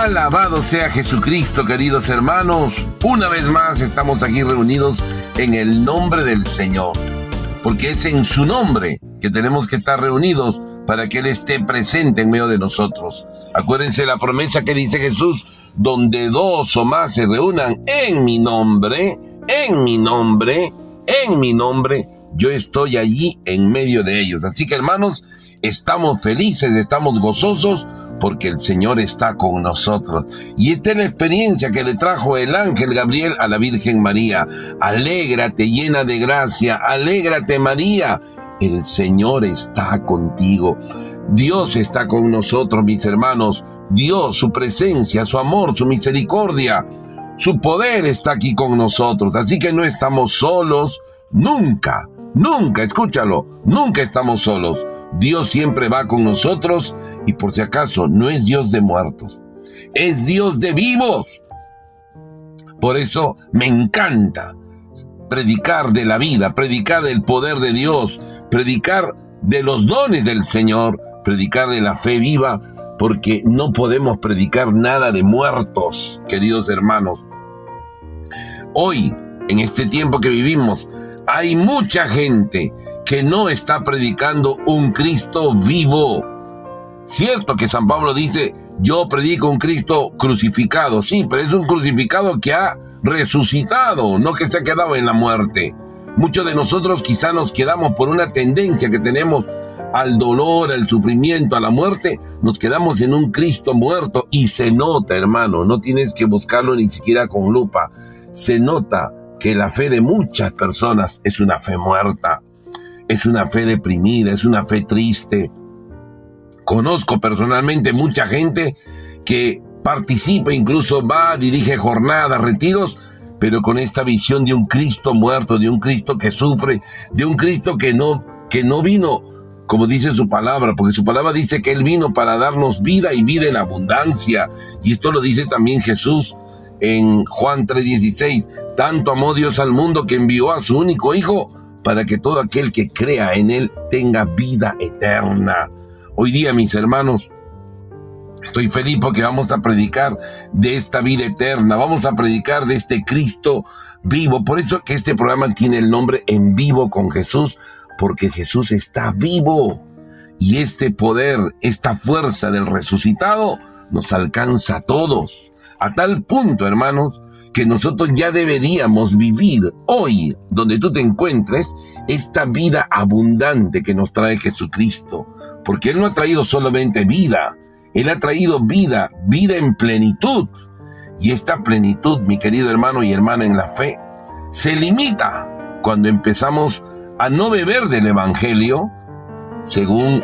Alabado sea Jesucristo, queridos hermanos. Una vez más estamos aquí reunidos en el nombre del Señor, porque es en su nombre que tenemos que estar reunidos para que Él esté presente en medio de nosotros. Acuérdense la promesa que dice Jesús, donde dos o más se reúnan en mi nombre, en mi nombre, en mi nombre, yo estoy allí en medio de ellos. Así que hermanos, estamos felices, estamos gozosos porque el Señor está con nosotros. Y esta es la experiencia que le trajo el ángel Gabriel a la Virgen María. Alégrate llena de gracia, alégrate María, el Señor está contigo. Dios está con nosotros, mis hermanos. Dios, su presencia, su amor, su misericordia, su poder está aquí con nosotros. Así que no estamos solos, nunca, nunca, escúchalo, nunca estamos solos. Dios siempre va con nosotros y por si acaso no es Dios de muertos, es Dios de vivos. Por eso me encanta predicar de la vida, predicar del poder de Dios, predicar de los dones del Señor, predicar de la fe viva, porque no podemos predicar nada de muertos, queridos hermanos. Hoy, en este tiempo que vivimos, hay mucha gente que no está predicando un Cristo vivo. Cierto que San Pablo dice, yo predico un Cristo crucificado, sí, pero es un crucificado que ha resucitado, no que se ha quedado en la muerte. Muchos de nosotros quizá nos quedamos por una tendencia que tenemos al dolor, al sufrimiento, a la muerte, nos quedamos en un Cristo muerto y se nota, hermano, no tienes que buscarlo ni siquiera con lupa, se nota que la fe de muchas personas es una fe muerta, es una fe deprimida, es una fe triste. Conozco personalmente mucha gente que participa, incluso va, dirige jornadas, retiros, pero con esta visión de un Cristo muerto, de un Cristo que sufre, de un Cristo que no, que no vino, como dice su palabra, porque su palabra dice que Él vino para darnos vida y vida en abundancia. Y esto lo dice también Jesús en Juan 3:16. Tanto amó Dios al mundo que envió a su único Hijo para que todo aquel que crea en Él tenga vida eterna. Hoy día, mis hermanos, Estoy feliz porque vamos a predicar de esta vida eterna, vamos a predicar de este Cristo vivo. Por eso que este programa tiene el nombre En vivo con Jesús, porque Jesús está vivo. Y este poder, esta fuerza del resucitado nos alcanza a todos. A tal punto, hermanos, que nosotros ya deberíamos vivir hoy, donde tú te encuentres, esta vida abundante que nos trae Jesucristo. Porque Él no ha traído solamente vida, él ha traído vida, vida en plenitud. Y esta plenitud, mi querido hermano y hermana en la fe, se limita cuando empezamos a no beber del Evangelio, según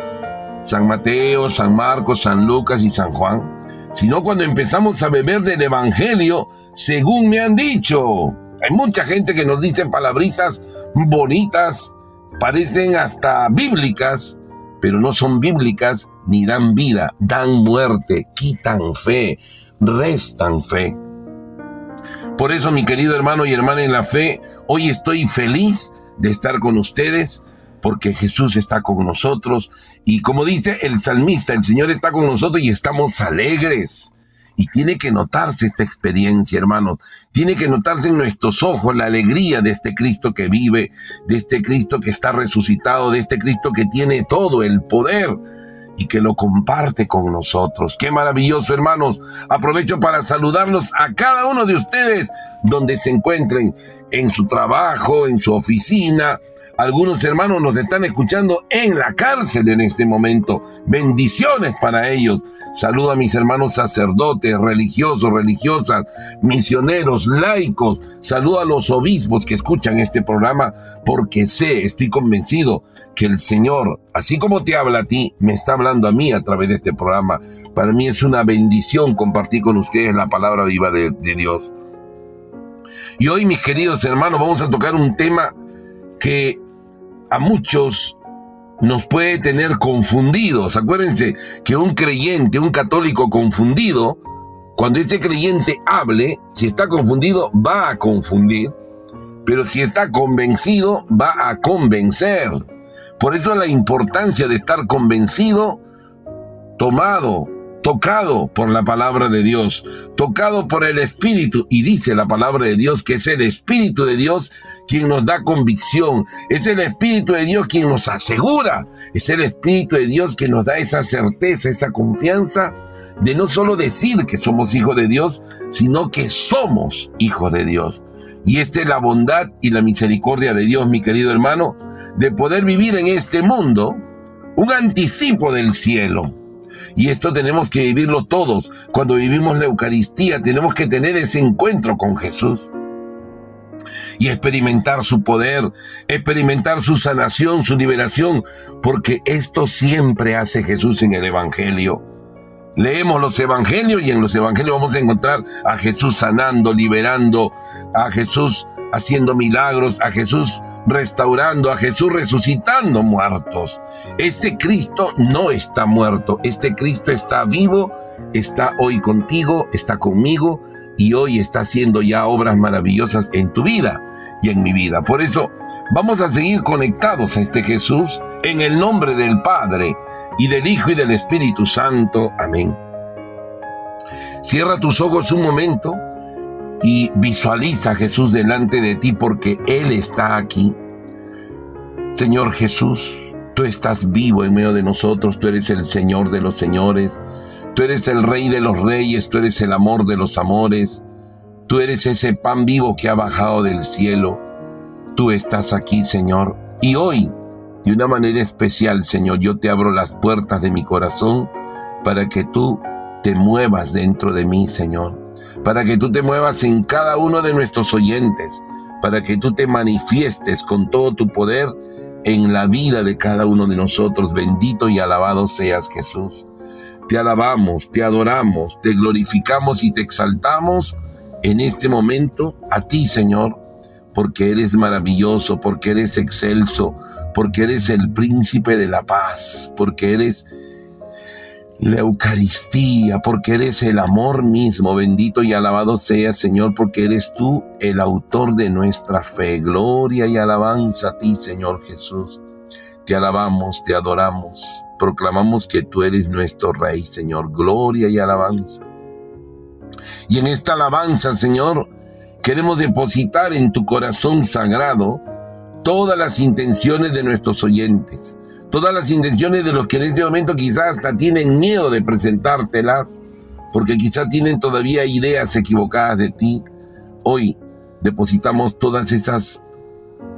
San Mateo, San Marcos, San Lucas y San Juan, sino cuando empezamos a beber del Evangelio, según me han dicho. Hay mucha gente que nos dice palabritas bonitas, parecen hasta bíblicas, pero no son bíblicas ni dan vida, dan muerte, quitan fe, restan fe. Por eso, mi querido hermano y hermana en la fe, hoy estoy feliz de estar con ustedes porque Jesús está con nosotros y como dice el salmista, el Señor está con nosotros y estamos alegres. Y tiene que notarse esta experiencia, hermanos. Tiene que notarse en nuestros ojos la alegría de este Cristo que vive, de este Cristo que está resucitado, de este Cristo que tiene todo el poder y que lo comparte con nosotros. Qué maravilloso, hermanos. Aprovecho para saludarlos a cada uno de ustedes donde se encuentren, en su trabajo, en su oficina, algunos hermanos nos están escuchando en la cárcel en este momento. Bendiciones para ellos. Saludo a mis hermanos sacerdotes, religiosos, religiosas, misioneros, laicos. Saludo a los obispos que escuchan este programa porque sé, estoy convencido que el Señor, así como te habla a ti, me está hablando a mí a través de este programa. Para mí es una bendición compartir con ustedes la palabra viva de, de Dios. Y hoy, mis queridos hermanos, vamos a tocar un tema que a muchos nos puede tener confundidos. Acuérdense que un creyente, un católico confundido, cuando ese creyente hable, si está confundido, va a confundir, pero si está convencido, va a convencer. Por eso la importancia de estar convencido, tomado, tocado por la palabra de Dios, tocado por el Espíritu. Y dice la palabra de Dios que es el Espíritu de Dios quien nos da convicción, es el Espíritu de Dios quien nos asegura, es el Espíritu de Dios quien nos da esa certeza, esa confianza de no solo decir que somos hijos de Dios, sino que somos hijos de Dios. Y esta es la bondad y la misericordia de Dios, mi querido hermano, de poder vivir en este mundo un anticipo del cielo. Y esto tenemos que vivirlo todos. Cuando vivimos la Eucaristía tenemos que tener ese encuentro con Jesús y experimentar su poder, experimentar su sanación, su liberación, porque esto siempre hace Jesús en el Evangelio. Leemos los evangelios y en los evangelios vamos a encontrar a Jesús sanando, liberando, a Jesús haciendo milagros, a Jesús restaurando, a Jesús resucitando muertos. Este Cristo no está muerto, este Cristo está vivo, está hoy contigo, está conmigo y hoy está haciendo ya obras maravillosas en tu vida y en mi vida. Por eso vamos a seguir conectados a este Jesús en el nombre del Padre y del Hijo y del Espíritu Santo. Amén. Cierra tus ojos un momento y visualiza a Jesús delante de ti porque Él está aquí. Señor Jesús, tú estás vivo en medio de nosotros, tú eres el Señor de los señores, tú eres el Rey de los reyes, tú eres el amor de los amores, tú eres ese pan vivo que ha bajado del cielo, tú estás aquí, Señor. Y hoy de una manera especial, Señor, yo te abro las puertas de mi corazón para que tú te muevas dentro de mí, Señor. Para que tú te muevas en cada uno de nuestros oyentes. Para que tú te manifiestes con todo tu poder en la vida de cada uno de nosotros. Bendito y alabado seas, Jesús. Te alabamos, te adoramos, te glorificamos y te exaltamos en este momento a ti, Señor porque eres maravilloso, porque eres excelso, porque eres el príncipe de la paz, porque eres la Eucaristía, porque eres el amor mismo. Bendito y alabado sea, Señor, porque eres tú el autor de nuestra fe. Gloria y alabanza a ti, Señor Jesús. Te alabamos, te adoramos, proclamamos que tú eres nuestro Rey, Señor. Gloria y alabanza. Y en esta alabanza, Señor, Queremos depositar en tu corazón sagrado todas las intenciones de nuestros oyentes, todas las intenciones de los que en este momento quizás hasta tienen miedo de presentártelas, porque quizás tienen todavía ideas equivocadas de ti. Hoy depositamos todas esas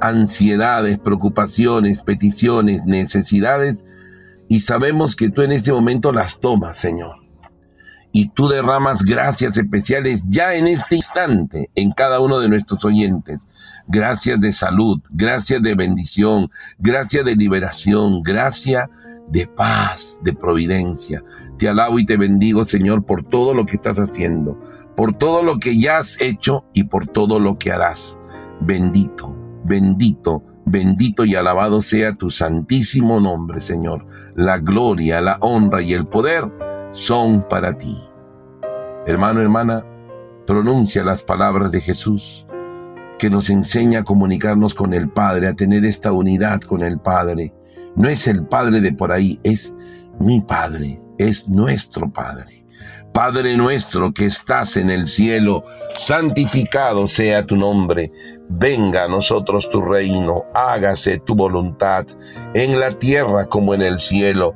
ansiedades, preocupaciones, peticiones, necesidades, y sabemos que tú en este momento las tomas, Señor y tú derramas gracias especiales ya en este instante en cada uno de nuestros oyentes. Gracias de salud, gracias de bendición, gracias de liberación, gracias de paz, de providencia. Te alabo y te bendigo, Señor, por todo lo que estás haciendo, por todo lo que ya has hecho y por todo lo que harás. Bendito, bendito, bendito y alabado sea tu santísimo nombre, Señor. La gloria, la honra y el poder son para ti. Hermano, hermana, pronuncia las palabras de Jesús que nos enseña a comunicarnos con el Padre, a tener esta unidad con el Padre. No es el Padre de por ahí, es mi Padre, es nuestro Padre. Padre nuestro que estás en el cielo, santificado sea tu nombre, venga a nosotros tu reino, hágase tu voluntad, en la tierra como en el cielo.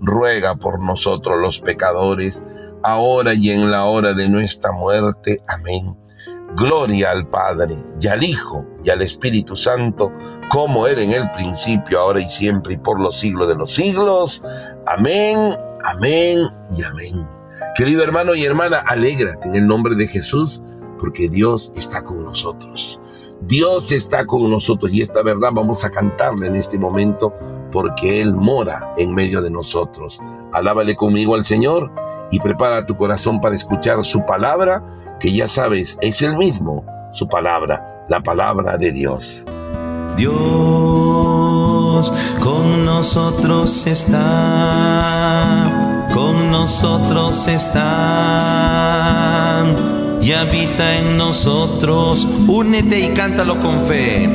ruega por nosotros los pecadores, ahora y en la hora de nuestra muerte. Amén. Gloria al Padre, y al Hijo, y al Espíritu Santo, como era en el principio, ahora y siempre, y por los siglos de los siglos. Amén, amén y amén. Querido hermano y hermana, alégrate en el nombre de Jesús, porque Dios está con nosotros. Dios está con nosotros y esta verdad vamos a cantarle en este momento porque Él mora en medio de nosotros. Alábale conmigo al Señor y prepara tu corazón para escuchar su palabra, que ya sabes, es el mismo, su palabra, la palabra de Dios. Dios con nosotros está, con nosotros está y habita en nosotros. Únete y cántalo con fe.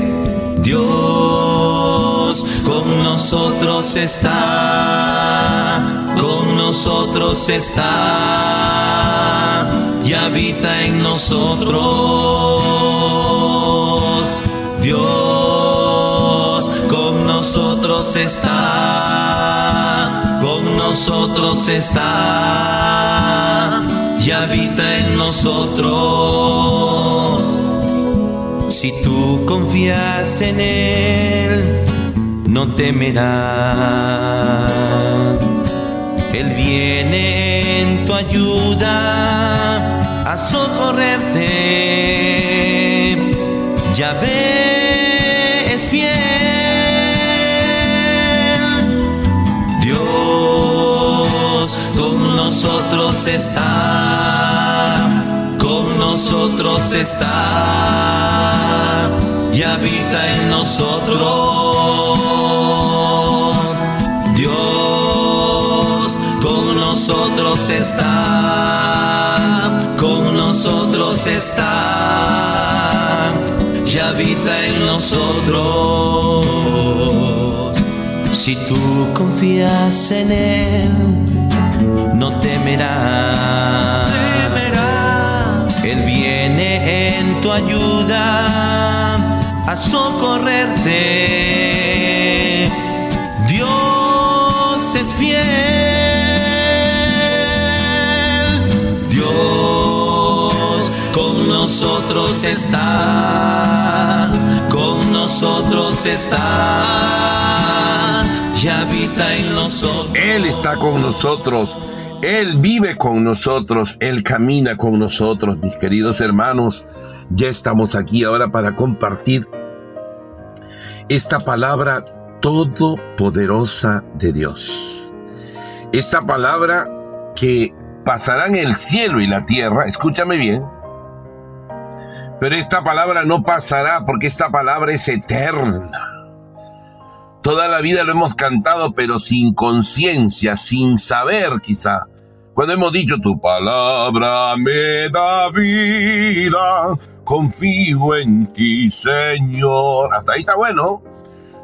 Dios con nosotros está, con nosotros está y habita en nosotros. Dios con nosotros está, con nosotros está y habita en nosotros. Si tú confías en Él, no temerás. Él viene en tu ayuda a socorrerte. Ya ves fiel. Dios con nosotros está, nosotros está y habita en nosotros. Dios con nosotros está, con nosotros está y habita en nosotros. Si tú confías en Él, no temerás. Ayuda a socorrerte. Dios es fiel. Dios con nosotros está. Con nosotros está. Y habita en nosotros. Él está con nosotros. Él vive con nosotros, Él camina con nosotros, mis queridos hermanos. Ya estamos aquí ahora para compartir esta palabra todopoderosa de Dios. Esta palabra que pasarán el cielo y la tierra, escúchame bien, pero esta palabra no pasará porque esta palabra es eterna. Toda la vida lo hemos cantado, pero sin conciencia, sin saber quizá. Cuando hemos dicho tu palabra me da vida, confío en ti, Señor. Hasta ahí está bueno.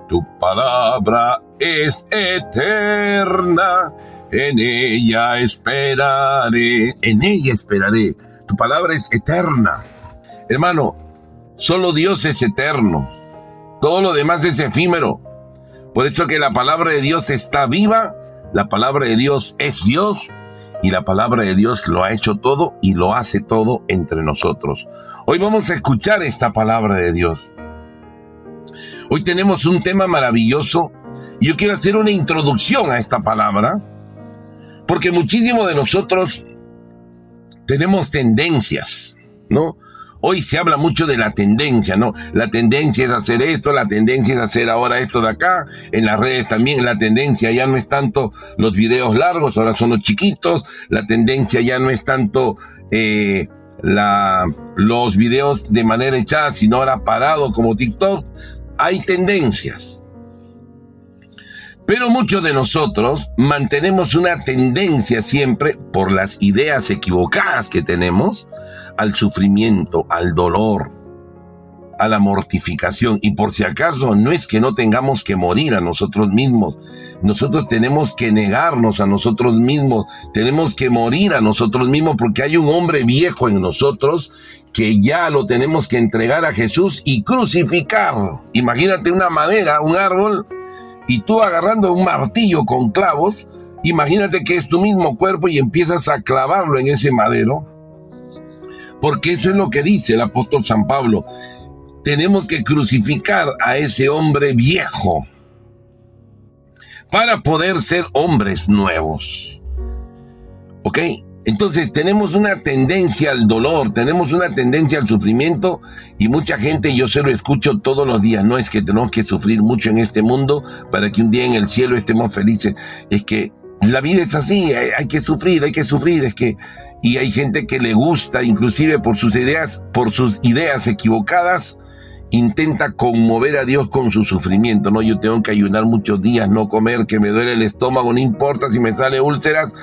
Tu palabra es eterna, en ella esperaré, en ella esperaré. Tu palabra es eterna. Hermano, solo Dios es eterno. Todo lo demás es efímero. Por eso que la palabra de Dios está viva, la palabra de Dios es Dios y la palabra de Dios lo ha hecho todo y lo hace todo entre nosotros. Hoy vamos a escuchar esta palabra de Dios. Hoy tenemos un tema maravilloso y yo quiero hacer una introducción a esta palabra porque muchísimo de nosotros tenemos tendencias, ¿no? Hoy se habla mucho de la tendencia, ¿no? La tendencia es hacer esto, la tendencia es hacer ahora esto de acá. En las redes también la tendencia ya no es tanto los videos largos, ahora son los chiquitos. La tendencia ya no es tanto eh, la, los videos de manera echada, sino ahora parado como TikTok. Hay tendencias. Pero muchos de nosotros mantenemos una tendencia siempre por las ideas equivocadas que tenemos al sufrimiento, al dolor, a la mortificación. Y por si acaso no es que no tengamos que morir a nosotros mismos. Nosotros tenemos que negarnos a nosotros mismos. Tenemos que morir a nosotros mismos porque hay un hombre viejo en nosotros que ya lo tenemos que entregar a Jesús y crucificar. Imagínate una madera, un árbol y tú agarrando un martillo con clavos, imagínate que es tu mismo cuerpo y empiezas a clavarlo en ese madero. Porque eso es lo que dice el apóstol San Pablo. Tenemos que crucificar a ese hombre viejo para poder ser hombres nuevos. ¿Ok? Entonces tenemos una tendencia al dolor, tenemos una tendencia al sufrimiento y mucha gente, yo se lo escucho todos los días, no es que tenemos que sufrir mucho en este mundo para que un día en el cielo estemos felices, es que la vida es así, hay, que sufrir, hay que sufrir, es que y hay gente que le gusta inclusive por sus ideas, por sus ideas equivocadas, intenta conmover a Dios con su sufrimiento, no, yo tengo que ayunar muchos días, no comer, que me duele el estómago, no importa si me sale úlceras,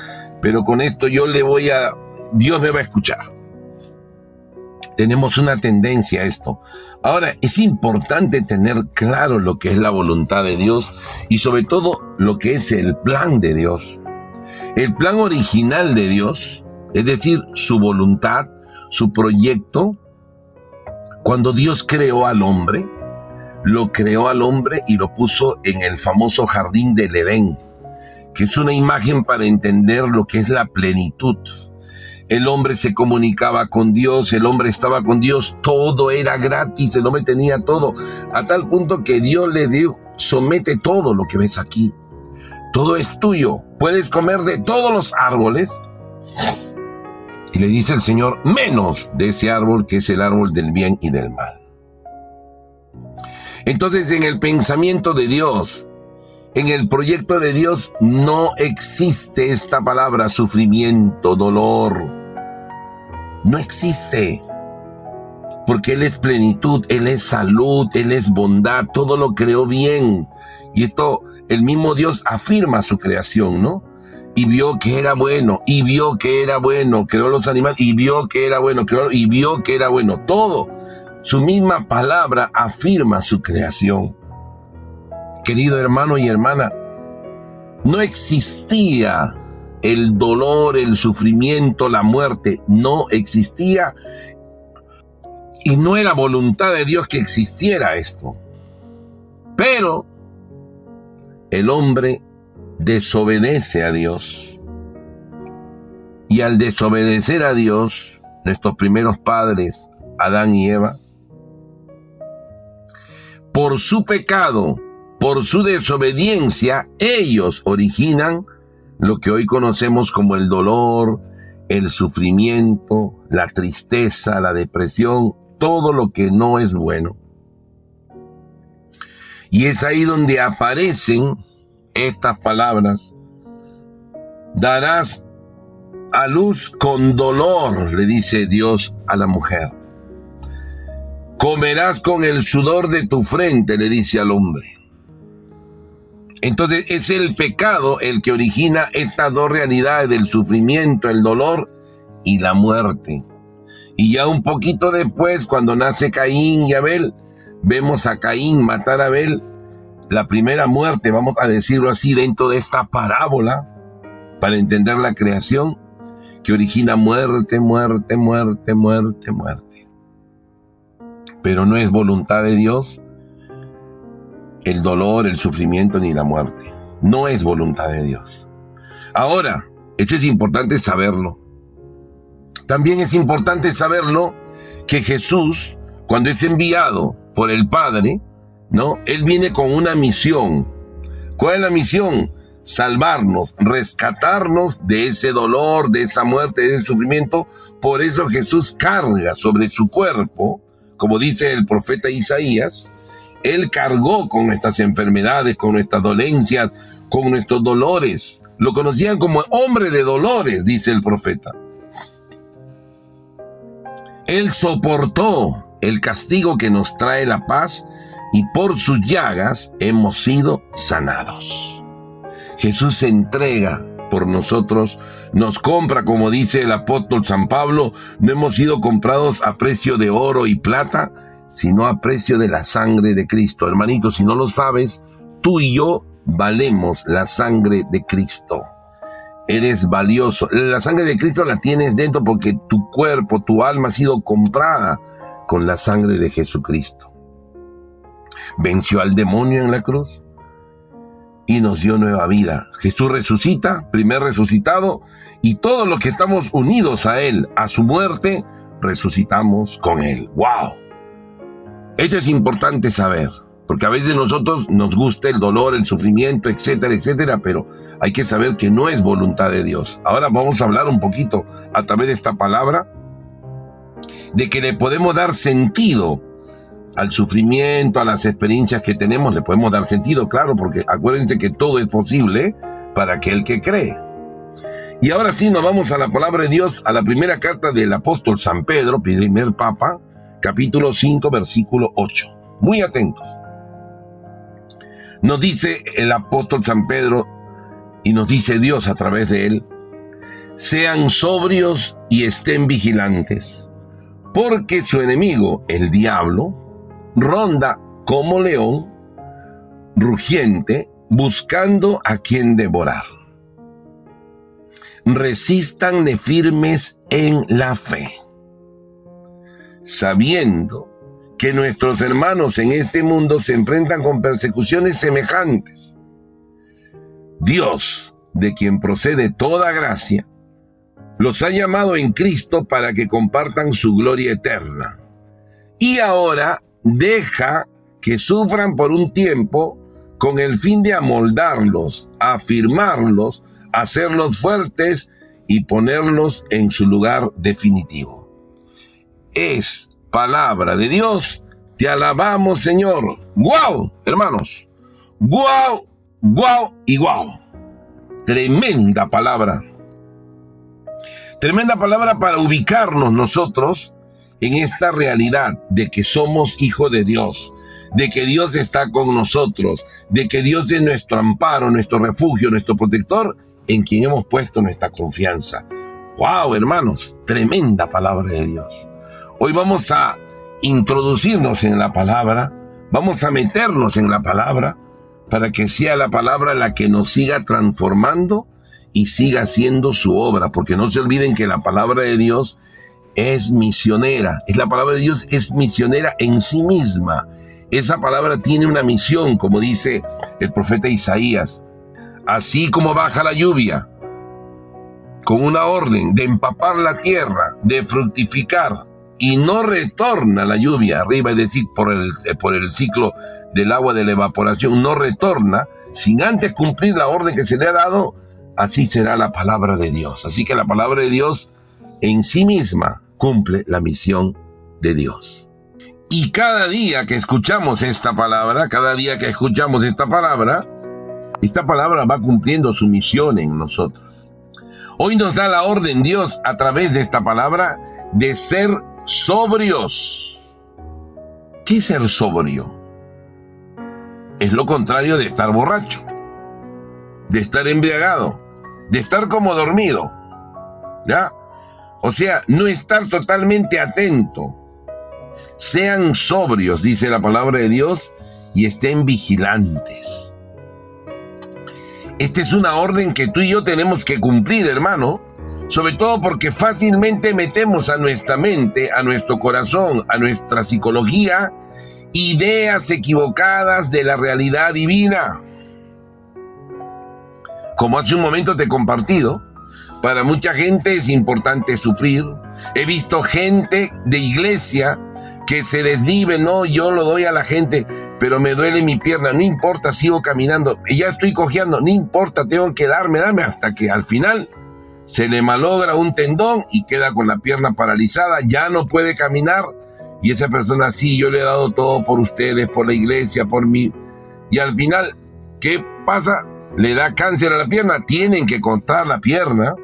pero con esto yo le voy a, Dios me va a escuchar. Tenemos una tendencia a esto. Ahora, es importante tener claro lo que es la voluntad de Dios y sobre todo lo que es el plan de Dios. El plan original de Dios, es decir, su voluntad, su proyecto, cuando Dios creó al hombre, lo creó al hombre y lo puso en el famoso jardín del Edén que es una imagen para entender lo que es la plenitud. El hombre se comunicaba con Dios, el hombre estaba con Dios, todo era gratis, el hombre tenía todo, a tal punto que Dios le dio, somete todo lo que ves aquí. Todo es tuyo, puedes comer de todos los árboles. Y le dice el Señor, menos de ese árbol que es el árbol del bien y del mal. Entonces en el pensamiento de Dios, en el proyecto de Dios no existe esta palabra sufrimiento, dolor. No existe. Porque Él es plenitud, Él es salud, Él es bondad, todo lo creó bien. Y esto, el mismo Dios afirma su creación, ¿no? Y vio que era bueno, y vio que era bueno, creó los animales, y vio que era bueno, y vio que era bueno. Todo, su misma palabra afirma su creación querido hermano y hermana, no existía el dolor, el sufrimiento, la muerte, no existía y no era voluntad de Dios que existiera esto. Pero el hombre desobedece a Dios. Y al desobedecer a Dios, nuestros primeros padres, Adán y Eva, por su pecado, por su desobediencia, ellos originan lo que hoy conocemos como el dolor, el sufrimiento, la tristeza, la depresión, todo lo que no es bueno. Y es ahí donde aparecen estas palabras. Darás a luz con dolor, le dice Dios a la mujer. Comerás con el sudor de tu frente, le dice al hombre. Entonces es el pecado el que origina estas dos realidades del sufrimiento, el dolor y la muerte. Y ya un poquito después, cuando nace Caín y Abel, vemos a Caín matar a Abel, la primera muerte, vamos a decirlo así, dentro de esta parábola, para entender la creación, que origina muerte, muerte, muerte, muerte, muerte. Pero no es voluntad de Dios el dolor, el sufrimiento ni la muerte. No es voluntad de Dios. Ahora, eso es importante saberlo. También es importante saberlo que Jesús, cuando es enviado por el Padre, ¿no? Él viene con una misión. ¿Cuál es la misión? Salvarnos, rescatarnos de ese dolor, de esa muerte, de ese sufrimiento. Por eso Jesús carga sobre su cuerpo, como dice el profeta Isaías, él cargó con nuestras enfermedades, con nuestras dolencias, con nuestros dolores. Lo conocían como hombre de dolores, dice el profeta. Él soportó el castigo que nos trae la paz y por sus llagas hemos sido sanados. Jesús se entrega por nosotros, nos compra, como dice el apóstol San Pablo, no hemos sido comprados a precio de oro y plata, sino a precio de la sangre de Cristo. Hermanito, si no lo sabes, tú y yo valemos la sangre de Cristo. Eres valioso. La sangre de Cristo la tienes dentro porque tu cuerpo, tu alma ha sido comprada con la sangre de Jesucristo. Venció al demonio en la cruz y nos dio nueva vida. Jesús resucita, primer resucitado, y todos los que estamos unidos a Él, a su muerte, resucitamos con Él. ¡Wow! Esto es importante saber. Porque a veces nosotros nos gusta el dolor, el sufrimiento, etcétera, etcétera, pero hay que saber que no es voluntad de Dios. Ahora vamos a hablar un poquito a través de esta palabra de que le podemos dar sentido al sufrimiento, a las experiencias que tenemos, le podemos dar sentido, claro, porque acuérdense que todo es posible para aquel que cree. Y ahora sí nos vamos a la palabra de Dios, a la primera carta del apóstol San Pedro, primer papa, capítulo 5, versículo 8. Muy atentos. Nos dice el apóstol San Pedro y nos dice Dios a través de él, sean sobrios y estén vigilantes, porque su enemigo, el diablo, ronda como león rugiente buscando a quien devorar. Resistan firmes en la fe, sabiendo que nuestros hermanos en este mundo se enfrentan con persecuciones semejantes. Dios, de quien procede toda gracia, los ha llamado en Cristo para que compartan su gloria eterna. Y ahora deja que sufran por un tiempo con el fin de amoldarlos, afirmarlos, hacerlos fuertes y ponerlos en su lugar definitivo. Es palabra de Dios. Te alabamos, Señor. ¡Guau, hermanos! ¡Guau, guau y guau! Tremenda palabra. Tremenda palabra para ubicarnos nosotros en esta realidad de que somos hijos de Dios, de que Dios está con nosotros, de que Dios es nuestro amparo, nuestro refugio, nuestro protector, en quien hemos puesto nuestra confianza. ¡Wow, hermanos! Tremenda palabra de Dios. Hoy vamos a introducirnos en la palabra, vamos a meternos en la palabra para que sea la palabra la que nos siga transformando y siga haciendo su obra, porque no se olviden que la palabra de Dios es misionera. Es la palabra de Dios, es misionera en sí misma. Esa palabra tiene una misión, como dice el profeta Isaías. Así como baja la lluvia, con una orden de empapar la tierra, de fructificar, y no retorna la lluvia arriba, es decir, por el, por el ciclo del agua de la evaporación, no retorna sin antes cumplir la orden que se le ha dado, así será la palabra de Dios. Así que la palabra de Dios en sí misma cumple la misión de Dios. Y cada día que escuchamos esta palabra, cada día que escuchamos esta palabra, esta palabra va cumpliendo su misión en nosotros. Hoy nos da la orden Dios a través de esta palabra de ser sobrios. ¿Qué es ser sobrio? Es lo contrario de estar borracho, de estar embriagado, de estar como dormido. ¿Ya? O sea, no estar totalmente atento. Sean sobrios, dice la palabra de Dios, y estén vigilantes. Esta es una orden que tú y yo tenemos que cumplir, hermano. Sobre todo porque fácilmente metemos a nuestra mente, a nuestro corazón, a nuestra psicología, ideas equivocadas de la realidad divina. Como hace un momento te he compartido, para mucha gente es importante sufrir. He visto gente de iglesia que se desvive, no, yo lo doy a la gente, pero me duele mi pierna, no importa, sigo caminando, ya estoy cojeando, no importa, tengo que darme, dame hasta que al final se le malogra un tendón y queda con la pierna paralizada, ya no puede caminar y esa persona sí, yo le he dado todo por ustedes, por la iglesia, por mí. Y al final, ¿qué pasa? Le da cáncer a la pierna, tienen que cortar la pierna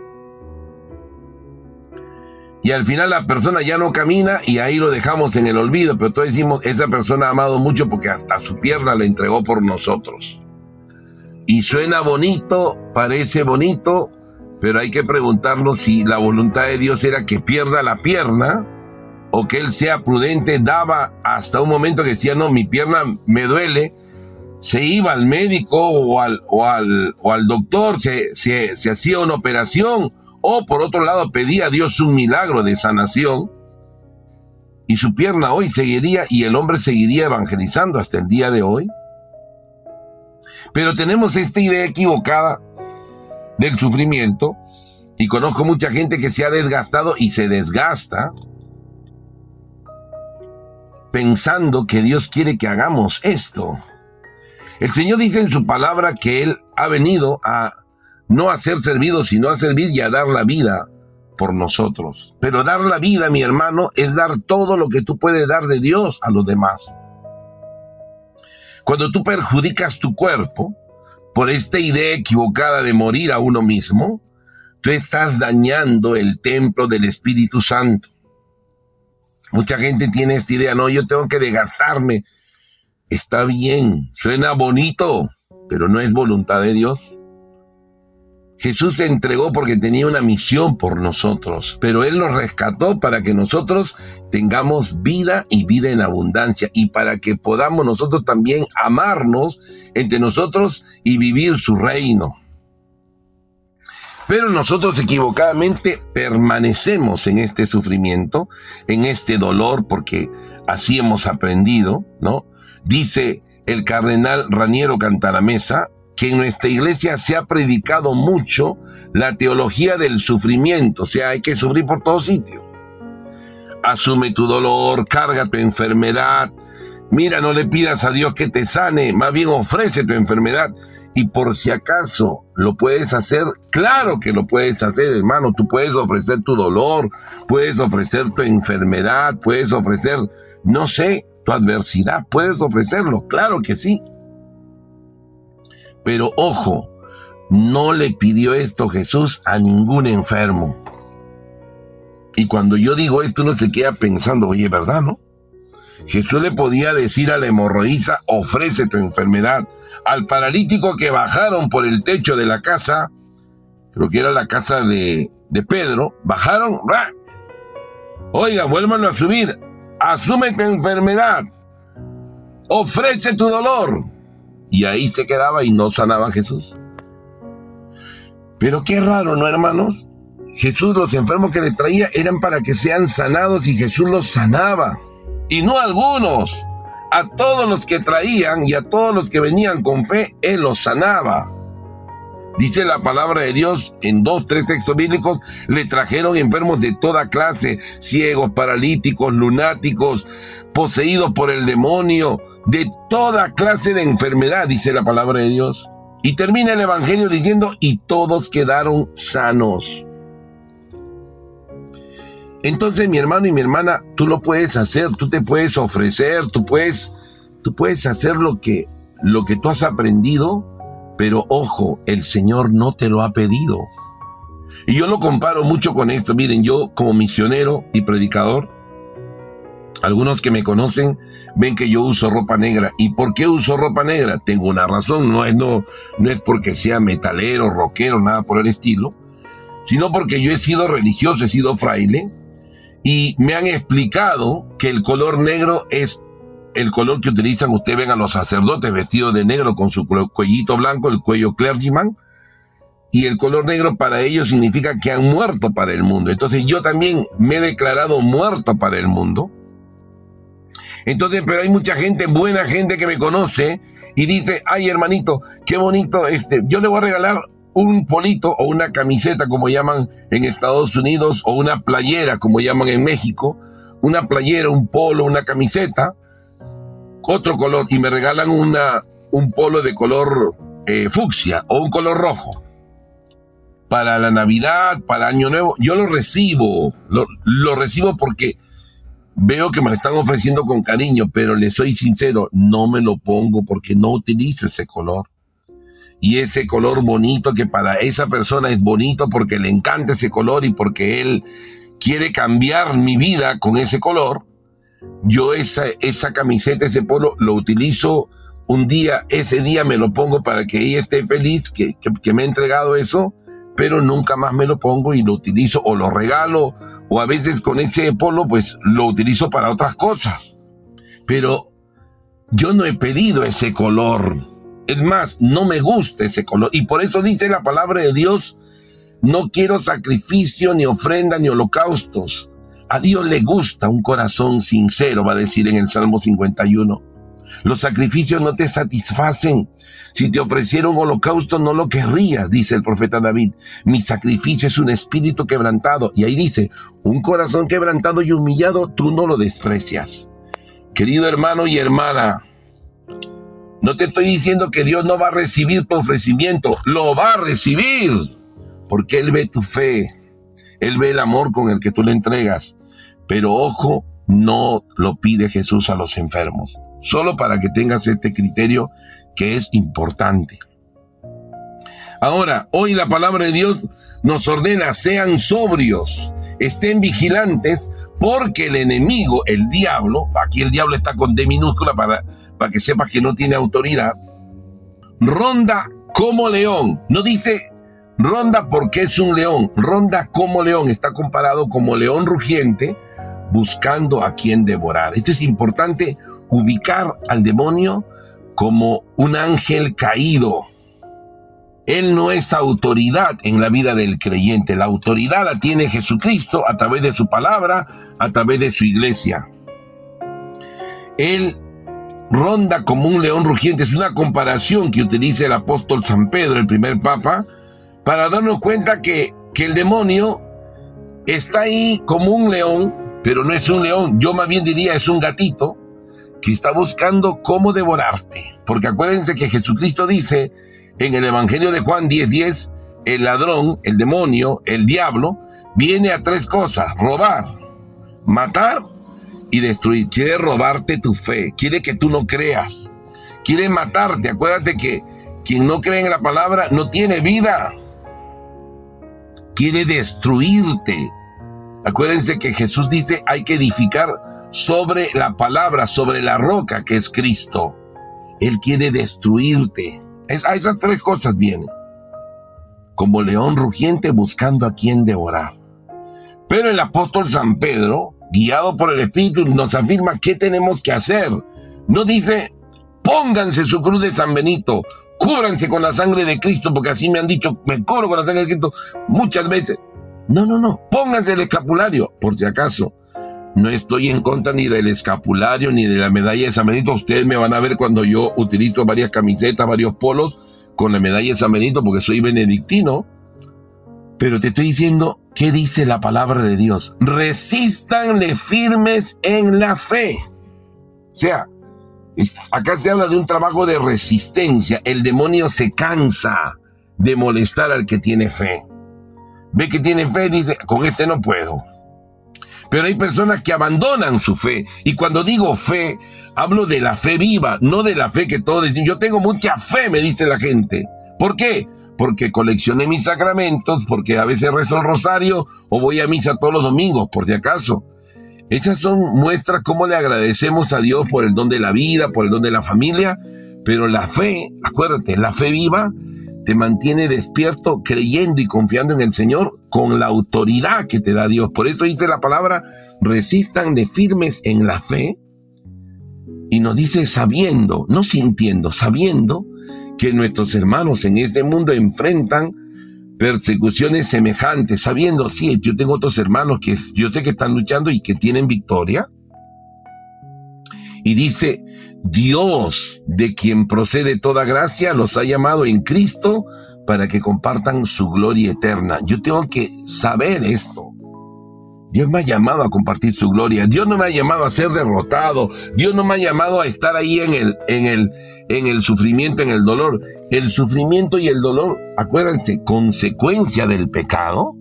y al final la persona ya no camina y ahí lo dejamos en el olvido, pero todos decimos, esa persona ha amado mucho porque hasta su pierna la entregó por nosotros. Y suena bonito, parece bonito, pero hay que preguntarnos si la voluntad de Dios era que pierda la pierna o que él sea prudente, daba hasta un momento que decía, no, mi pierna me duele, se iba al médico o al, o al, o al doctor, se, se, se hacía una operación. O por otro lado pedía a Dios un milagro de sanación. Y su pierna hoy seguiría y el hombre seguiría evangelizando hasta el día de hoy. Pero tenemos esta idea equivocada del sufrimiento y conozco mucha gente que se ha desgastado y se desgasta pensando que Dios quiere que hagamos esto. El Señor dice en su palabra que Él ha venido a no a ser servido, sino a servir y a dar la vida por nosotros. Pero dar la vida, mi hermano, es dar todo lo que tú puedes dar de Dios a los demás. Cuando tú perjudicas tu cuerpo por esta idea equivocada de morir a uno mismo, tú estás dañando el templo del Espíritu Santo. Mucha gente tiene esta idea, no, yo tengo que desgastarme. Está bien, suena bonito, pero no es voluntad de Dios. Jesús se entregó porque tenía una misión por nosotros, pero Él nos rescató para que nosotros tengamos vida y vida en abundancia y para que podamos nosotros también amarnos entre nosotros y vivir su reino. Pero nosotros equivocadamente permanecemos en este sufrimiento, en este dolor, porque así hemos aprendido, ¿no? Dice el cardenal Raniero Cantaramesa, que en nuestra iglesia se ha predicado mucho la teología del sufrimiento, o sea, hay que sufrir por todo sitio. Asume tu dolor, carga tu enfermedad. Mira, no le pidas a Dios que te sane, más bien ofrece tu enfermedad. Y por si acaso lo puedes hacer, claro que lo puedes hacer, hermano. Tú puedes ofrecer tu dolor, puedes ofrecer tu enfermedad, puedes ofrecer, no sé, tu adversidad, puedes ofrecerlo, claro que sí. Pero ojo, no le pidió esto Jesús a ningún enfermo. Y cuando yo digo esto, uno se queda pensando, oye, ¿verdad, no? Jesús le podía decir a la hemorroísa, ofrece tu enfermedad. Al paralítico que bajaron por el techo de la casa, creo que era la casa de, de Pedro, bajaron, oiga, vuelvan a subir, asume tu enfermedad, ofrece tu dolor. Y ahí se quedaba y no sanaba a Jesús. Pero qué raro, ¿no, hermanos? Jesús, los enfermos que le traía eran para que sean sanados y Jesús los sanaba. Y no algunos. A todos los que traían y a todos los que venían con fe, Él los sanaba. Dice la palabra de Dios en dos, tres textos bíblicos, le trajeron enfermos de toda clase, ciegos, paralíticos, lunáticos, poseídos por el demonio, de toda clase de enfermedad, dice la palabra de Dios. Y termina el Evangelio diciendo, y todos quedaron sanos. Entonces, mi hermano y mi hermana, tú lo puedes hacer, tú te puedes ofrecer, tú puedes, tú puedes hacer lo que, lo que tú has aprendido, pero ojo, el Señor no te lo ha pedido. Y yo lo comparo mucho con esto. Miren, yo como misionero y predicador, algunos que me conocen ven que yo uso ropa negra. ¿Y por qué uso ropa negra? Tengo una razón. No es, no, no es porque sea metalero, rockero, nada por el estilo, sino porque yo he sido religioso, he sido fraile y me han explicado que el color negro es el color que utilizan, ustedes ven a los sacerdotes vestidos de negro con su cuellito blanco, el cuello clergyman, y el color negro para ellos significa que han muerto para el mundo. Entonces yo también me he declarado muerto para el mundo. Entonces, pero hay mucha gente, buena gente que me conoce y dice, ay hermanito, qué bonito, este, yo le voy a regalar un polito o una camiseta como llaman en Estados Unidos o una playera como llaman en México, una playera, un polo, una camiseta otro color y me regalan una, un polo de color eh, fucsia o un color rojo. Para la Navidad, para Año Nuevo, yo lo recibo, lo, lo, recibo porque veo que me lo están ofreciendo con cariño, pero le soy sincero, no me lo pongo porque no utilizo ese color. Y ese color bonito que para esa persona es bonito porque le encanta ese color y porque él quiere cambiar mi vida con ese color, yo esa, esa camiseta, ese polo, lo utilizo un día, ese día me lo pongo para que ella esté feliz, que, que, me ha entregado eso, pero nunca más me lo pongo y lo utilizo o lo regalo, o a veces con ese polo, pues lo utilizo para otras cosas. Pero yo no he pedido ese color. Es más, no me gusta ese color. Y por eso dice la palabra de Dios, no quiero sacrificio, ni ofrenda, ni holocaustos a Dios le gusta un corazón sincero, va a decir en el Salmo 51. Los sacrificios no te satisfacen. Si te ofrecieron holocausto, no lo querrías, dice el profeta David. Mi sacrificio es un espíritu quebrantado. Y ahí dice, un corazón quebrantado y humillado, tú no lo desprecias. Querido hermano y hermana, no te estoy diciendo que Dios no va a recibir tu ofrecimiento, lo va a recibir, porque Él ve tu fe, Él ve el amor con el que tú le entregas. Pero ojo, no lo pide Jesús a los enfermos, solo para que tengas este criterio que es importante. Ahora, hoy la palabra de Dios nos ordena, sean sobrios, estén vigilantes, porque el enemigo, el diablo, aquí el diablo está con D minúscula para, para que sepas que no tiene autoridad, ronda como león. No dice ronda porque es un león, ronda como león, está comparado como león rugiente buscando a quien devorar. Esto es importante ubicar al demonio como un ángel caído, él no es autoridad en la vida del creyente. La autoridad la tiene Jesucristo a través de su palabra, a través de su iglesia. Él ronda como un león rugiente. Es una comparación que utiliza el apóstol San Pedro, el primer papa, para darnos cuenta que, que el demonio está ahí como un león, pero no es un león. Yo más bien diría es un gatito que está buscando cómo devorarte. Porque acuérdense que Jesucristo dice, en el Evangelio de Juan 10:10, el ladrón, el demonio, el diablo, viene a tres cosas, robar, matar y destruir. Quiere robarte tu fe, quiere que tú no creas, quiere matarte. Acuérdate que quien no cree en la palabra no tiene vida. Quiere destruirte. Acuérdense que Jesús dice hay que edificar sobre la palabra, sobre la roca que es Cristo. Él quiere destruirte a esas tres cosas vienen. Como león rugiente buscando a quien devorar. Pero el apóstol San Pedro, guiado por el Espíritu, nos afirma qué tenemos que hacer. No dice, pónganse su cruz de San Benito, cúbranse con la sangre de Cristo, porque así me han dicho, me cubro con la sangre de Cristo muchas veces. No, no, no, pónganse el escapulario, por si acaso. No estoy en contra ni del escapulario ni de la medalla de San Benito. Ustedes me van a ver cuando yo utilizo varias camisetas, varios polos con la medalla de San Benito porque soy benedictino. Pero te estoy diciendo, ¿qué dice la palabra de Dios? Resístanle firmes en la fe. O sea, acá se habla de un trabajo de resistencia. El demonio se cansa de molestar al que tiene fe. Ve que tiene fe dice, con este no puedo. Pero hay personas que abandonan su fe. Y cuando digo fe, hablo de la fe viva, no de la fe que todos dicen. Yo tengo mucha fe, me dice la gente. ¿Por qué? Porque coleccioné mis sacramentos, porque a veces rezo el rosario o voy a misa todos los domingos, por si acaso. Esas son muestras cómo le agradecemos a Dios por el don de la vida, por el don de la familia. Pero la fe, acuérdate, la fe viva te mantiene despierto creyendo y confiando en el Señor con la autoridad que te da Dios. Por eso dice la palabra, resistan de firmes en la fe. Y nos dice sabiendo, no sintiendo, sabiendo que nuestros hermanos en este mundo enfrentan persecuciones semejantes, sabiendo, sí, yo tengo otros hermanos que yo sé que están luchando y que tienen victoria. Y dice, Dios, de quien procede toda gracia, los ha llamado en Cristo para que compartan su gloria eterna. Yo tengo que saber esto. Dios me ha llamado a compartir su gloria. Dios no me ha llamado a ser derrotado. Dios no me ha llamado a estar ahí en el, en el, en el sufrimiento, en el dolor. El sufrimiento y el dolor, acuérdense, consecuencia del pecado.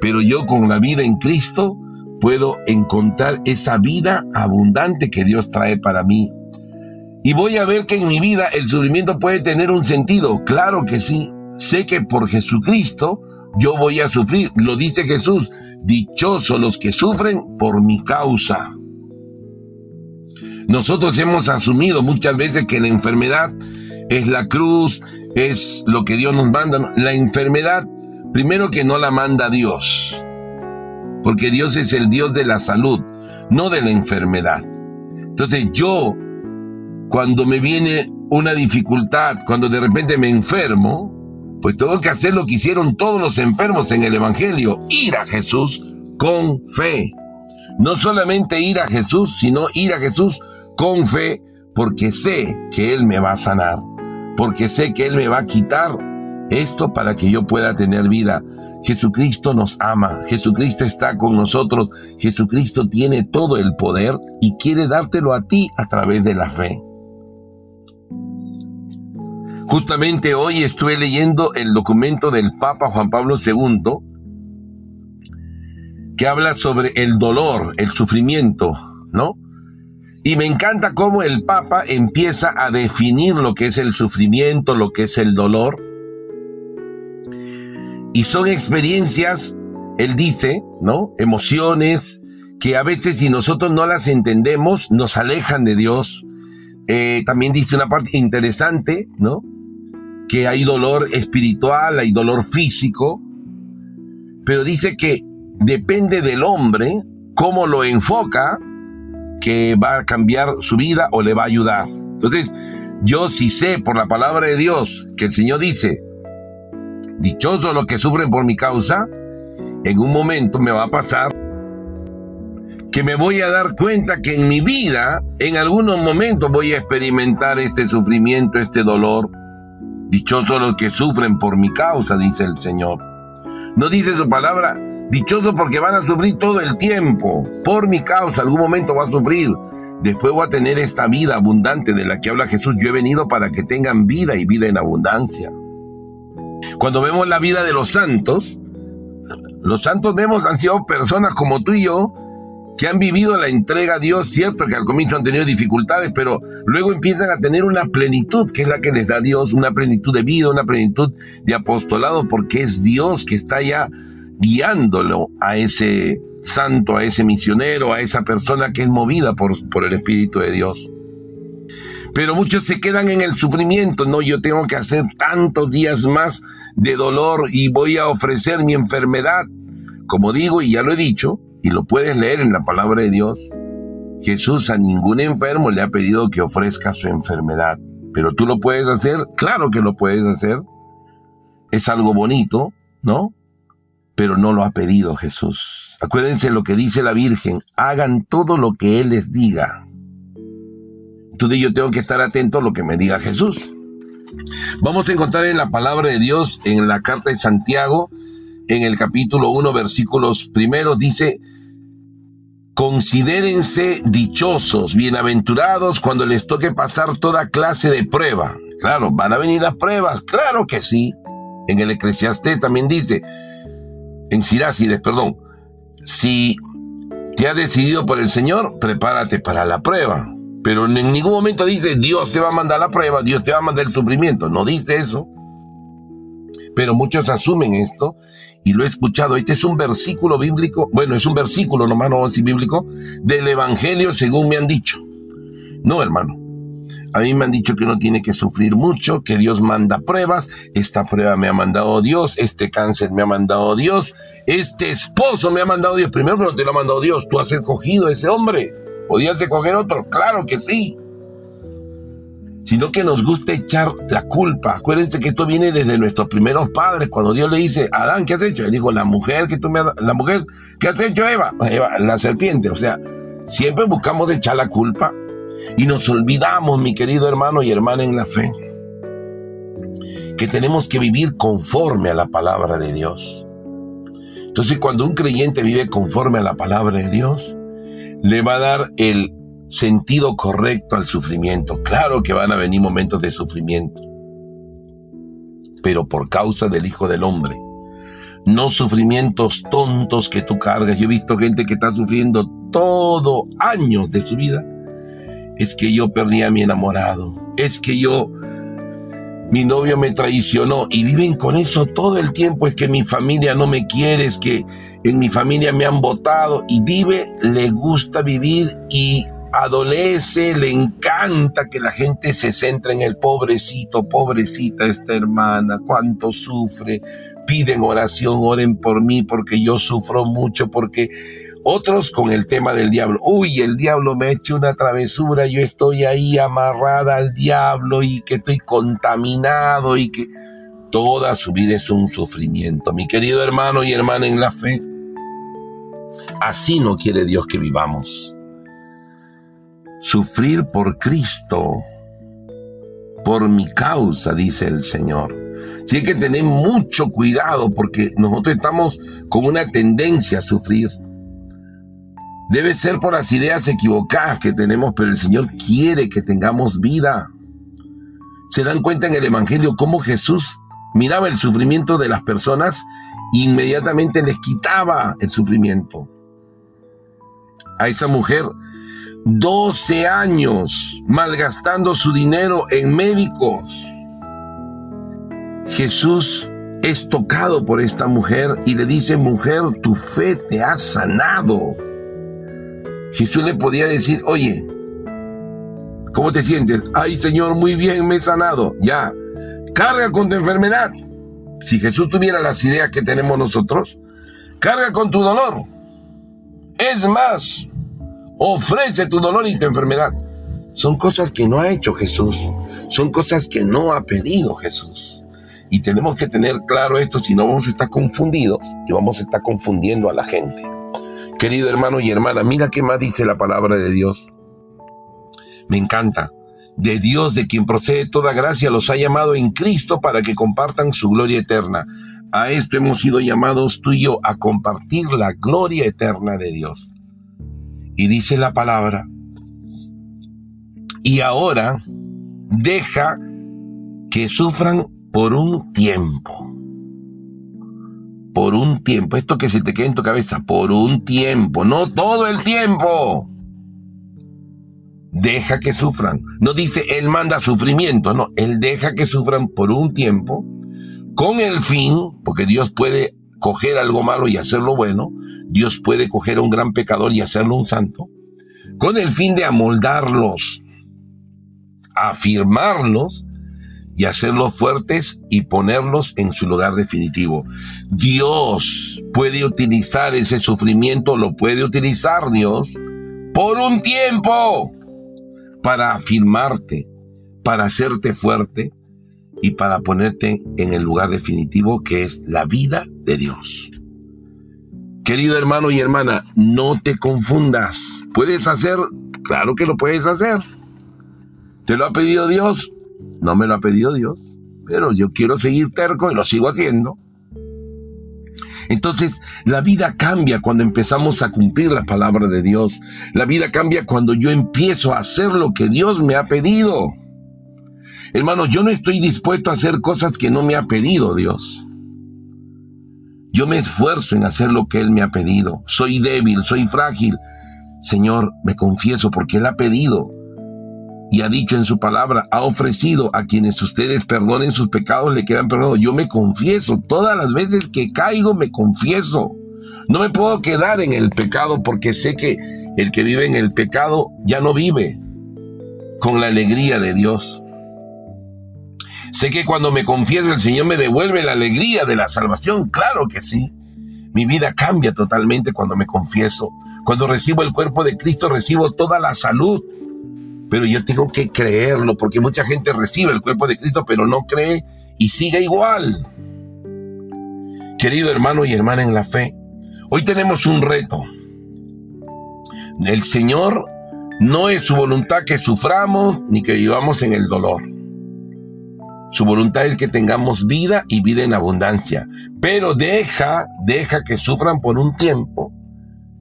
Pero yo con la vida en Cristo puedo encontrar esa vida abundante que Dios trae para mí. Y voy a ver que en mi vida el sufrimiento puede tener un sentido. Claro que sí. Sé que por Jesucristo yo voy a sufrir. Lo dice Jesús. Dichosos los que sufren por mi causa. Nosotros hemos asumido muchas veces que la enfermedad es la cruz, es lo que Dios nos manda. La enfermedad, primero que no la manda Dios porque Dios es el Dios de la salud, no de la enfermedad. Entonces yo, cuando me viene una dificultad, cuando de repente me enfermo, pues tengo que hacer lo que hicieron todos los enfermos en el Evangelio, ir a Jesús con fe. No solamente ir a Jesús, sino ir a Jesús con fe, porque sé que Él me va a sanar, porque sé que Él me va a quitar Esto para que yo pueda tener vida. Jesucristo nos ama, Jesucristo está con nosotros, Jesucristo tiene todo el poder y quiere dártelo a ti a través de la fe. Justamente hoy estuve leyendo el documento del Papa Juan Pablo II que habla sobre el dolor, el sufrimiento, ¿no? Y me encanta cómo el Papa empieza a definir lo que es el sufrimiento, lo que es el dolor. Y son experiencias, él dice, ¿no? Emociones que a veces si nosotros no las entendemos, nos alejan de Dios. Eh, también dice una parte interesante, ¿no? Que hay dolor espiritual, hay dolor físico, pero dice que depende del hombre cómo lo enfoca, que va a cambiar su vida o le va a ayudar. Entonces, yo sí sé por la palabra de Dios que el Señor dice, dichoso los que sufren por mi causa, en un momento me va a pasar que me voy a dar cuenta que en mi vida, en algunos momentos voy a experimentar este sufrimiento, este dolor. Dichoso los que sufren por mi causa, dice el Señor. No dice su palabra, Dichoso porque van a sufrir todo el tiempo. Por mi causa, algún momento va a sufrir. Después voy a tener esta vida abundante de la que habla Jesús. Yo he venido para que tengan vida y vida en abundancia. Cuando vemos la vida de los santos, los santos vemos han sido personas como tú y yo que han vivido la entrega a Dios, cierto que al comienzo han tenido dificultades, pero luego empiezan a tener una plenitud, que es la que les da Dios, una plenitud de vida, una plenitud de apostolado, porque es Dios que está ya guiándolo a ese santo, a ese misionero, a esa persona que es movida por, por el Espíritu de Dios. Pero muchos se quedan en el sufrimiento, no, yo tengo que hacer tantos días más de dolor y voy a ofrecer mi enfermedad. Como digo, y ya lo he dicho, y lo puedes leer en la palabra de Dios, Jesús a ningún enfermo le ha pedido que ofrezca su enfermedad. Pero tú lo puedes hacer, claro que lo puedes hacer. Es algo bonito, ¿no? pero no lo ha pedido Jesús. Acuérdense lo que dice la Virgen, hagan todo lo que Él les diga. Entonces yo tengo que estar atento a lo que me diga Jesús. Vamos a encontrar en la palabra de Dios, en la carta de Santiago, en el capítulo 1, versículos primeros, dice, considérense dichosos, bienaventurados cuando les toque pasar toda clase de prueba. Claro, van a venir las pruebas, claro que sí. En el Eclesiastés también dice, en Sirácides, perdón, si te has decidido por el Señor, prepárate para la prueba. Pero en ningún momento dice Dios te va a mandar la prueba, Dios te va a mandar el sufrimiento. No dice eso. Pero muchos asumen esto y lo he escuchado. Este es un versículo bíblico, bueno, es un versículo nomás, no así bíblico, del Evangelio según me han dicho. No, hermano. A mí me han dicho que uno tiene que sufrir mucho, que Dios manda pruebas. Esta prueba me ha mandado Dios, este cáncer me ha mandado Dios, este esposo me ha mandado Dios. Primero que no te lo ha mandado Dios, tú has escogido a ese hombre. ¿Podías escoger otro? Claro que sí. Sino que nos gusta echar la culpa. Acuérdense que esto viene desde nuestros primeros padres. Cuando Dios le dice, Adán, ¿qué has hecho? Él dijo, la mujer que tú me has, la mujer, ¿qué has hecho, Eva? Eva, la serpiente. O sea, siempre buscamos echar la culpa y nos olvidamos, mi querido hermano y hermana en la fe, que tenemos que vivir conforme a la palabra de Dios. Entonces, cuando un creyente vive conforme a la palabra de Dios, le va a dar el sentido correcto al sufrimiento. Claro que van a venir momentos de sufrimiento, pero por causa del Hijo del Hombre. No sufrimientos tontos que tú cargas. Yo he visto gente que está sufriendo todo años de su vida es que yo perdí a mi enamorado, es que yo, mi novio me traicionó y viven con eso todo el tiempo, es que mi familia no me quiere, es que en mi familia me han votado y vive, le gusta vivir y adolece, le encanta que la gente se centre en el pobrecito, pobrecita esta hermana, cuánto sufre, piden oración, oren por mí porque yo sufro mucho, porque otros con el tema del diablo. Uy, el diablo me ha hecho una travesura, yo estoy ahí amarrada al diablo y que estoy contaminado y que toda su vida es un sufrimiento. Mi querido hermano y hermana en la fe, así no quiere Dios que vivamos. Sufrir por Cristo, por mi causa, dice el Señor Sí hay que tener mucho cuidado porque nosotros estamos con una tendencia a sufrir. Debe ser por las ideas equivocadas que tenemos, pero el Señor quiere que tengamos vida. Se dan cuenta en el Evangelio cómo Jesús miraba el sufrimiento de las personas e inmediatamente les quitaba el sufrimiento. A esa mujer, 12 años malgastando su dinero en médicos. Jesús es tocado por esta mujer y le dice, mujer, tu fe te ha sanado. Jesús le podía decir, oye, ¿cómo te sientes? Ay Señor, muy bien, me he sanado. Ya, carga con tu enfermedad. Si Jesús tuviera las ideas que tenemos nosotros, carga con tu dolor. Es más, ofrece tu dolor y tu enfermedad. Son cosas que no ha hecho Jesús. Son cosas que no ha pedido Jesús. Y tenemos que tener claro esto, si no vamos a estar confundidos y vamos a estar confundiendo a la gente. Querido hermano y hermana, mira qué más dice la palabra de Dios. Me encanta de Dios, de quien procede toda gracia, los ha llamado en Cristo para que compartan su gloria eterna. A esto hemos sido llamados tú y yo, a compartir la gloria eterna de Dios. Y dice la palabra, y ahora deja que sufran por un tiempo. Por un tiempo. Esto que se te quede en tu cabeza, por un tiempo, no todo el tiempo deja que sufran. No dice Él manda sufrimiento, no, Él deja que sufran por un tiempo, con el fin, porque Dios puede coger algo malo y hacerlo bueno, Dios puede coger a un gran pecador y hacerlo un santo, con el fin de amoldarlos, afirmarlos y hacerlos fuertes y ponerlos en su lugar definitivo. Dios puede utilizar ese sufrimiento, lo puede utilizar Dios por un tiempo para afirmarte, para hacerte fuerte y para ponerte en el lugar definitivo que es la vida de Dios. Querido hermano y hermana, no te confundas. ¿Puedes hacer? Claro que lo puedes hacer. ¿Te lo ha pedido Dios? No me lo ha pedido Dios, pero yo quiero seguir terco y lo sigo haciendo. Entonces, la vida cambia cuando empezamos a cumplir la palabra de Dios. La vida cambia cuando yo empiezo a hacer lo que Dios me ha pedido. Hermanos, yo no estoy dispuesto a hacer cosas que no me ha pedido Dios. Yo me esfuerzo en hacer lo que Él me ha pedido. Soy débil, soy frágil. Señor, me confieso porque Él ha pedido y ha dicho en su palabra, ha ofrecido a quienes ustedes perdonen sus pecados, le quedan perdonados. Yo me confieso, todas las veces que caigo me confieso. No me puedo quedar en el pecado porque sé que el que vive en el pecado ya no vive con la alegría de Dios. Sé que cuando me confieso el Señor me devuelve la alegría de la salvación, claro que sí. Mi vida cambia totalmente cuando me confieso. Cuando recibo el cuerpo de Cristo recibo toda la salud pero yo tengo que creerlo, porque mucha gente recibe el cuerpo de Cristo, pero no cree y sigue igual. Querido hermano y hermana en la fe, hoy tenemos un reto. El Señor no es su voluntad que suframos ni que vivamos en el dolor. Su voluntad es que tengamos vida y vida en abundancia. Pero deja, deja que sufran por un tiempo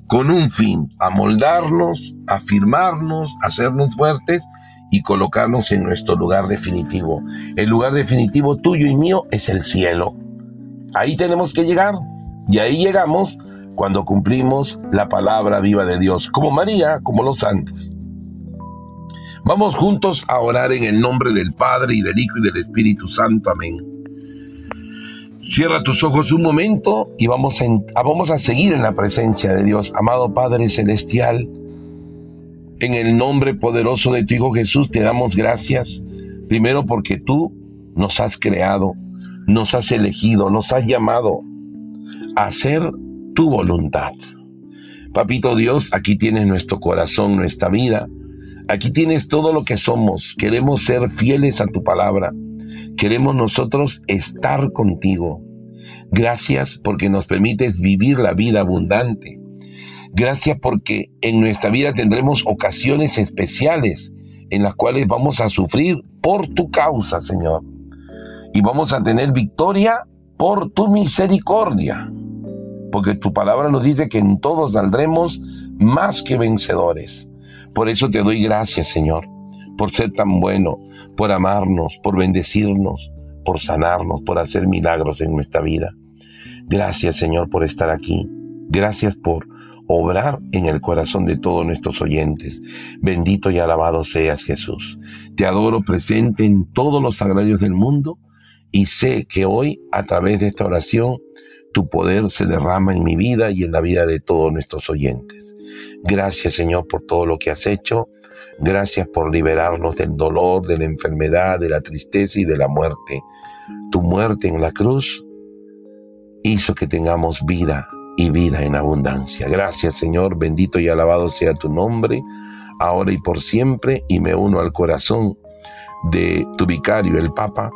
con un fin, amoldarnos, afirmarnos, hacernos fuertes y colocarnos en nuestro lugar definitivo. El lugar definitivo tuyo y mío es el cielo. Ahí tenemos que llegar. Y ahí llegamos cuando cumplimos la palabra viva de Dios, como María, como los santos. Vamos juntos a orar en el nombre del Padre y del Hijo y del Espíritu Santo. Amén. Cierra tus ojos un momento y vamos a, ah, vamos a seguir en la presencia de Dios. Amado Padre Celestial, en el nombre poderoso de tu Hijo Jesús te damos gracias. Primero porque tú nos has creado, nos has elegido, nos has llamado a hacer tu voluntad. Papito Dios, aquí tienes nuestro corazón, nuestra vida. Aquí tienes todo lo que somos. Queremos ser fieles a tu palabra. Queremos nosotros estar contigo. Gracias porque nos permites vivir la vida abundante. Gracias porque en nuestra vida tendremos ocasiones especiales en las cuales vamos a sufrir por tu causa, Señor. Y vamos a tener victoria por tu misericordia. Porque tu palabra nos dice que en todos saldremos más que vencedores. Por eso te doy gracias, Señor, por ser tan bueno, por amarnos, por bendecirnos, por sanarnos, por hacer milagros en nuestra vida. Gracias, Señor, por estar aquí. Gracias por obrar en el corazón de todos nuestros oyentes. Bendito y alabado seas Jesús. Te adoro presente en todos los agrarios del mundo y sé que hoy, a través de esta oración, tu poder se derrama en mi vida y en la vida de todos nuestros oyentes. Gracias Señor por todo lo que has hecho. Gracias por liberarnos del dolor, de la enfermedad, de la tristeza y de la muerte. Tu muerte en la cruz hizo que tengamos vida y vida en abundancia. Gracias Señor, bendito y alabado sea tu nombre, ahora y por siempre, y me uno al corazón de tu vicario, el Papa,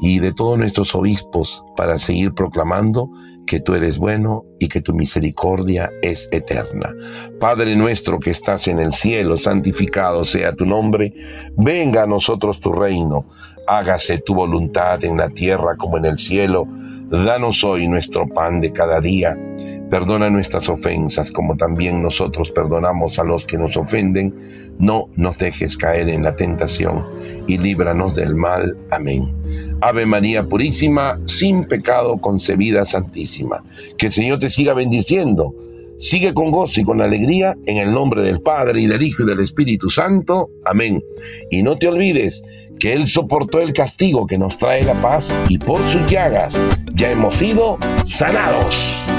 y de todos nuestros obispos para seguir proclamando que tú eres bueno y que tu misericordia es eterna. Padre nuestro que estás en el cielo, santificado sea tu nombre, venga a nosotros tu reino, hágase tu voluntad en la tierra como en el cielo, danos hoy nuestro pan de cada día. Perdona nuestras ofensas como también nosotros perdonamos a los que nos ofenden. No nos dejes caer en la tentación y líbranos del mal. Amén. Ave María Purísima, sin pecado concebida Santísima. Que el Señor te siga bendiciendo. Sigue con gozo y con alegría en el nombre del Padre y del Hijo y del Espíritu Santo. Amén. Y no te olvides que Él soportó el castigo que nos trae la paz y por sus llagas ya hemos sido sanados.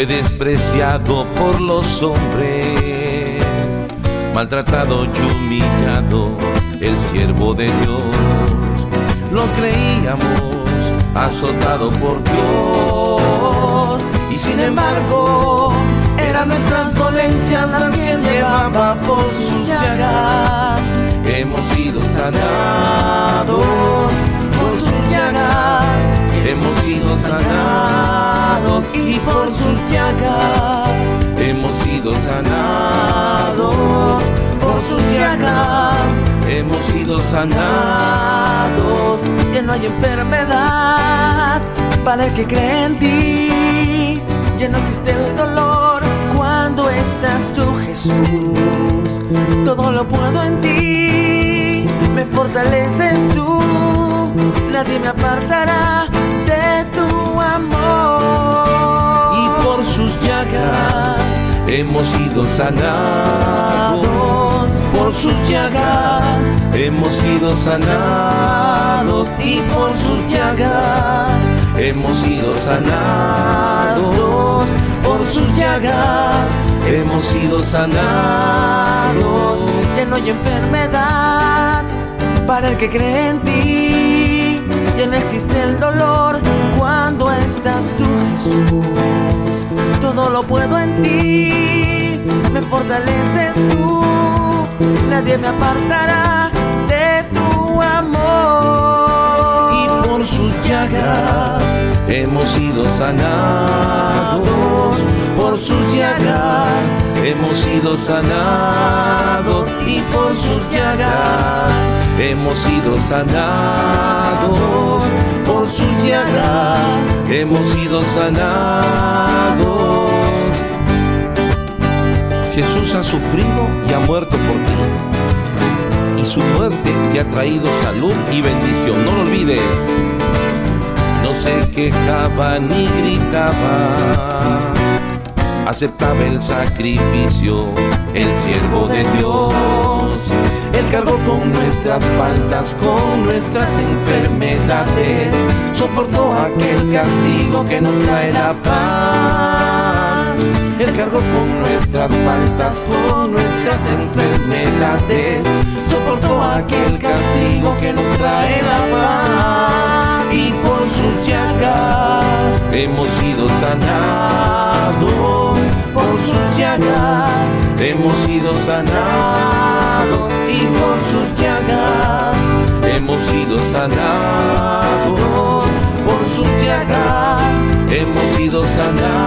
Fue despreciado por los hombres, maltratado y humillado, el siervo de Dios. Lo creíamos azotado por Dios. Y sin embargo, eran nuestras dolencias las que llevaba por sus llagas. Hemos sido sanados por sus llagas hemos sido sanados y por sus llagas. Hemos sido sanados por sus llagas. Hemos sido sanados. Ya no hay enfermedad para el que cree en ti. Ya no existe el dolor cuando estás tú Jesús. Todo lo puedo en ti me fortaleces tú, nadie me apartará de tu amor. Y por sus llagas hemos sido sanados, por sus llagas hemos sido sanados. Y por sus llagas hemos sido sanados. Por sus llagas hemos sido sanados. Ya no hay enfermedad. Para el que cree en ti, ya no existe el dolor cuando estás tú, Jesús. Todo lo puedo en ti, me fortaleces tú, nadie me apartará de tu amor. Y por sus llagas hemos sido sanados, por sus llagas hemos sido sanados y por sus llagas hemos sido sanados, por sus llagas hemos sido sanados. Jesús ha sufrido y ha muerto por ti. Y su muerte te ha traído salud y bendición, no lo olvides. No se quejaba ni gritaba aceptaba el sacrificio, el siervo de Dios. Él cargó con nuestras faltas, con nuestras enfermedades, soportó aquel castigo que nos trae la paz. Él cargó con nuestras faltas, con nuestras enfermedades, soportó aquel castigo que nos trae la paz y por sus llagas hemos sido sanados, por sus llagas hemos sido sanados y por sus llagas hemos sido sanados, por sus llagas hemos sido sanados.